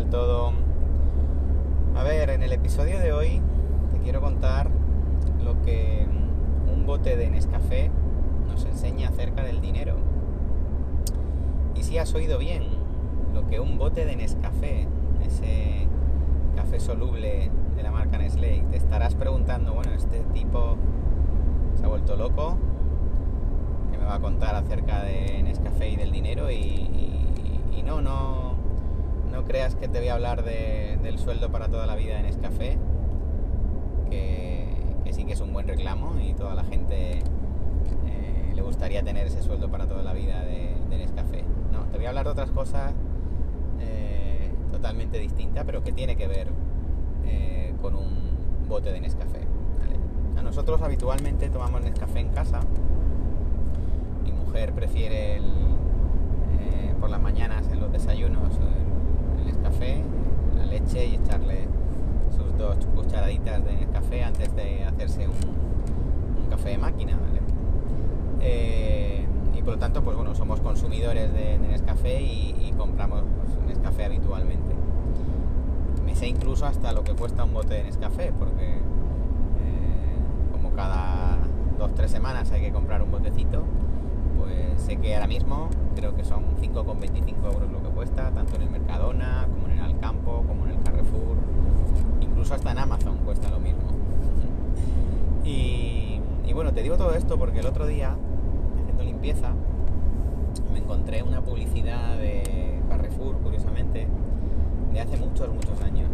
tal todo? A ver, en el episodio de hoy te quiero contar lo que un bote de Nescafé nos enseña acerca del dinero. Y si has oído bien, lo que un bote de Nescafé, ese café soluble de la marca Nestlé, te estarás preguntando, bueno, este tipo se ha vuelto loco, que me va a contar acerca de Nescafé y del dinero y, no, no creas que te voy a hablar del sueldo para toda la vida en Nescafé, que, sí que es un buen reclamo y toda la gente eh, le gustaría tener ese sueldo para toda la vida de, Nescafé. No, te voy a hablar de otras cosas eh, totalmente distintas, pero que tiene que ver eh, con un bote de Nescafé. A nosotros habitualmente tomamos Nescafé en casa. Mi mujer prefiere por las mañanas en los desayunos café, la leche y echarle sus dos cucharaditas de café antes de hacerse un, un café de máquina, ¿vale? eh, y por lo tanto, pues bueno, somos consumidores de, de Nescafé y, compramos pues, Nescafé habitualmente. Me sé incluso hasta lo que cuesta un bote de Nescafé, porque eh, como cada dos tres semanas hay que comprar un botecito, pues sé que ahora mismo creo que son 5,25 euros lo que cuesta, tanto en el Mercadona, como en el Alcampo, como en el Carrefour, incluso hasta en Amazon cuesta lo mismo. y, bueno, te digo todo esto porque el otro día, haciendo limpieza, me encontré una publicidad de Carrefour, curiosamente, de hace muchos, muchos años.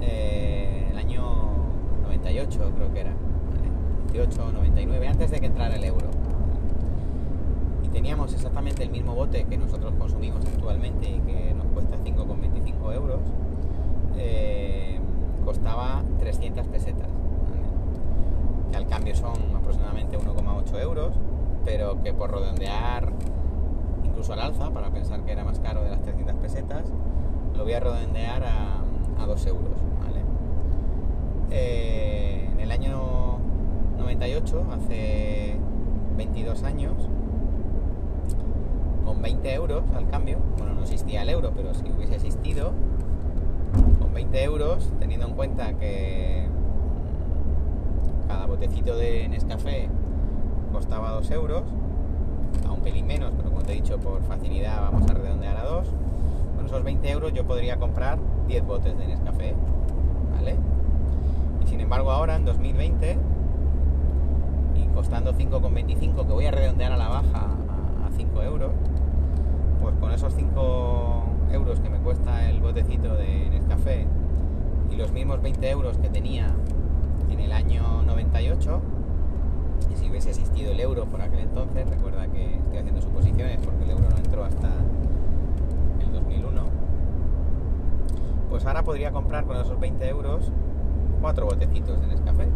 Eh, el año 98 creo que era, ¿vale? 98, 99, antes de que entrara el euro teníamos exactamente el mismo bote que nosotros consumimos actualmente y que nos cuesta 5,25 euros, eh, costaba 300 pesetas, que al cambio son aproximadamente 1,8 euros, pero que por redondear incluso al alza, para pensar que era más caro de las 300 pesetas, lo voy a redondear a, a 2 euros. ¿vale? Eh, en el año 98, hace 22 años, 20 euros al cambio, bueno, no existía el euro, pero si hubiese existido, con 20 euros, teniendo en cuenta que cada botecito de Nescafé costaba 2 euros, a un pelín menos, pero como te he dicho, por facilidad vamos a redondear a 2, con esos 20 euros yo podría comprar 10 botes de Nescafé, ¿vale? Y sin embargo ahora, en 2020, y costando 5,25, que voy a redondear a la baja a 5 euros, pues con esos 5 euros que me cuesta el botecito de Nescafé y los mismos 20 euros que tenía en el año 98, y si hubiese existido el euro por aquel entonces, recuerda que estoy haciendo suposiciones porque el euro no entró hasta el 2001, pues ahora podría comprar con esos 20 euros 4 botecitos de Nescafé.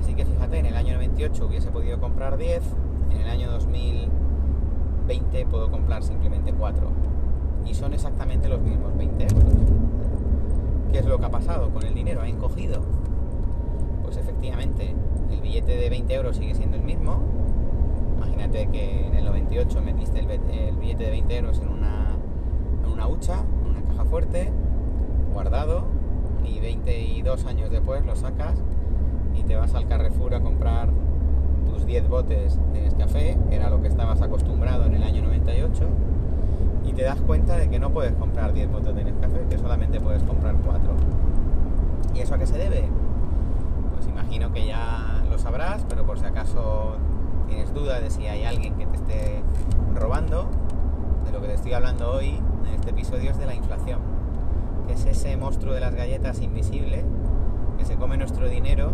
Así que fíjate, en el año 98 hubiese podido comprar 10, en el año 2020 puedo comprar simplemente 4. Y son exactamente los mismos 20 euros. ¿Qué es lo que ha pasado con el dinero? ¿Ha encogido? Pues efectivamente, el billete de 20 euros sigue siendo el mismo. Imagínate que en el 98 metiste el, el billete de 20 euros en una, en una hucha, en una caja fuerte, guardado, y 22 años después lo sacas y te vas al Carrefour a comprar tus 10 botes de Nescafé, que era lo que estabas acostumbrado en el año 98, y te das cuenta de que no puedes comprar 10 botes de Nescafé, que solamente puedes comprar 4. ¿Y eso a qué se debe? Pues imagino que ya lo sabrás, pero por si acaso tienes duda de si hay alguien que te esté robando, de lo que te estoy hablando hoy en este episodio es de la inflación, que es ese monstruo de las galletas invisible que se come nuestro dinero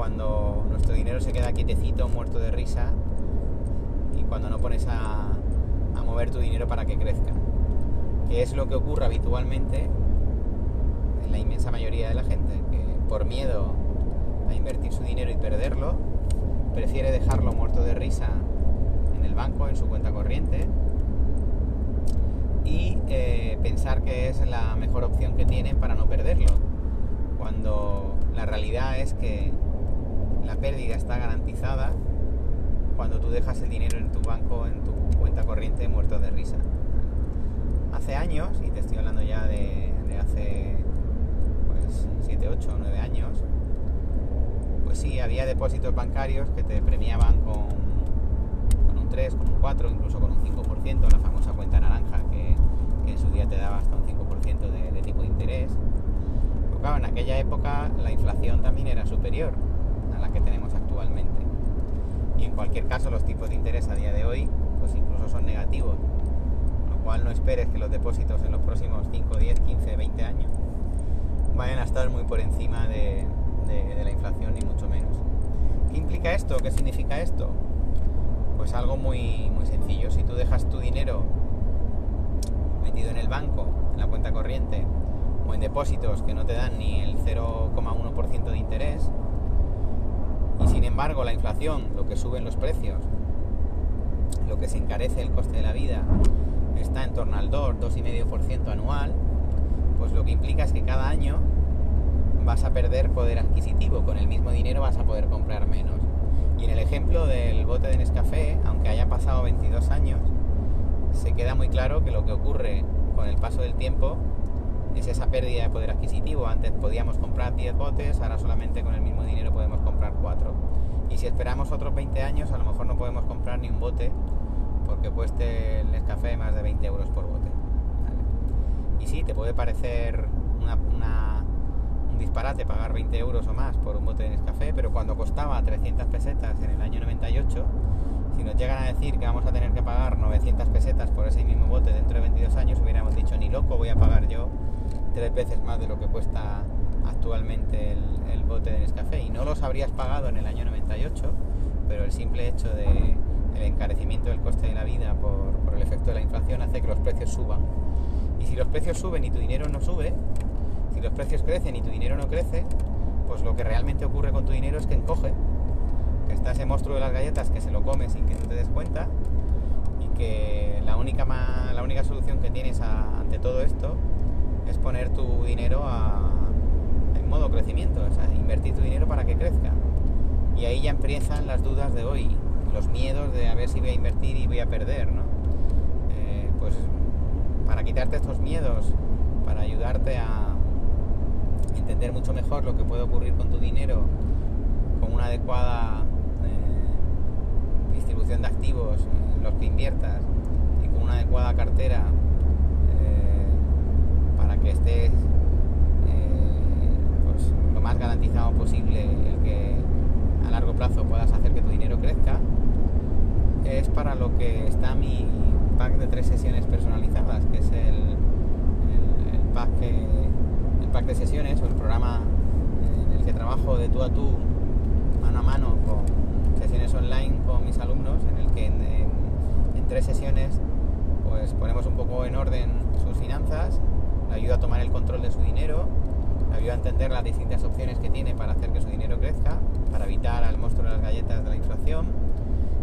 cuando nuestro dinero se queda quietecito, muerto de risa, y cuando no pones a, mover tu dinero para que crezca. Que es lo que ocurre habitualmente en la inmensa mayoría de la gente, que por miedo a invertir su dinero y perderlo, prefiere dejarlo muerto de risa en el banco, en su cuenta corriente, y eh, pensar que es la mejor opción que tiene para no perderlo, cuando la realidad es que la pérdida está garantizada cuando tú dejas el dinero en tu banco, en tu cuenta corriente, muerto de risa. hace años, y te estoy hablando ya de, hace pues 7, 8, 9 años, pues sí, había depósitos bancarios que te premiaban con, con un 3, con un 4, incluso con un 5%, la famosa cuenta naranja que, en su día te daba hasta un 5% de, de tipo de interés. Pero claro, en aquella época la inflación también era superior que tenemos actualmente. Y en cualquier caso los tipos de interés a día de hoy pues incluso son negativos cual no esperes que los depósitos en los próximos 5, 10, 15, 20 años vayan a estar muy por encima de, la inflación, ni mucho menos. ¿Qué implica esto? ¿Qué significa esto? Pues algo muy, muy sencillo. Si tú dejas tu dinero metido en el banco, en la cuenta corriente, o en depósitos que no te dan ni el 0,1% de interés, sin embargo la inflación, lo que suben los precios, lo que se encarece el coste de la vida, está en torno al 2, 2,5% anual, pues lo que implica es que cada año vas a perder poder adquisitivo, con el mismo dinero vas a poder comprar menos. Y en el ejemplo del bote de Nescafé, aunque haya pasado 22 años, se queda muy claro que lo que ocurre con el paso del tiempo es esa pérdida de poder adquisitivo. Antes podíamos comprar 10 botes, ahora solamente con el mismo 4. Y si esperamos otros 20 años, a lo mejor no podemos comprar ni un bote porque cueste el Nescafé más de 20 euros por bote. Y sí, te puede parecer un disparate pagar 20 euros o más por un bote de Nescafé, pero cuando costaba 300 pesetas en el año 98, si nos llegan a decir que vamos a tener que pagar 900 pesetas por ese mismo bote dentro de 22 años, hubiéramos dicho, ni loco voy a pagar yo tres veces más de lo que cuesta actualmente el, el bote de Nescafé. Y no los habrías pagado en el año 98, pero el simple hecho de el encarecimiento del coste de la vida por, el efecto de la inflación hace que los precios suban. Y si los precios suben y tu dinero no sube, si los precios crecen y tu dinero no crece, pues lo que realmente ocurre con tu dinero es que encoge, que está ese monstruo de las galletas que se lo come sin que tú te des cuenta y que la única, la única solución que tienes ante todo esto es poner tu dinero en modo crecimiento, o sea, invertir tu dinero para que crezca. Y ahí ya empiezan las dudas de hoy, los miedos de a ver si voy a invertir y voy a perder, ¿no? Eh, pues para quitarte estos miedos, para ayudarte a entender mucho mejor lo que puede ocurrir con tu dinero, con una adecuada eh, distribución de activos los que inviertas y con una adecuada cartera eh, para que estés pues, lo más garantizado posible el que a largo plazo puedas hacer que tu dinero crezca, es para lo que está mi pack de tres sesiones personalizadas, que es el, pack, el pack de sesiones o el programa en el que trabajo de tú a tú, mano a mano, con sesiones online con mis alumnos, en el que en, en tres sesiones pues ponemos un poco en orden sus finanzas, le ayuda a tomar el control de su dinero, a entender las distintas opciones que tiene para hacer que su dinero crezca, para evitar al monstruo de las galletas de la inflación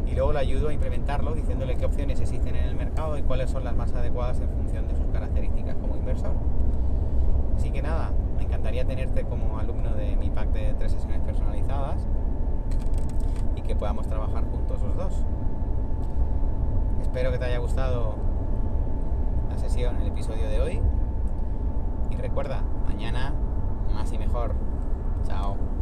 y luego le ayudo a implementarlo diciéndole qué opciones existen en el mercado y cuáles son las más adecuadas en función de sus características como inversor. Así que nada, me encantaría tenerte como alumno de mi pack de tres sesiones personalizadas y que podamos trabajar juntos los dos. Espero que te haya gustado la sesión, el episodio de hoy. Y recuerda, mañana y mejor. Chao.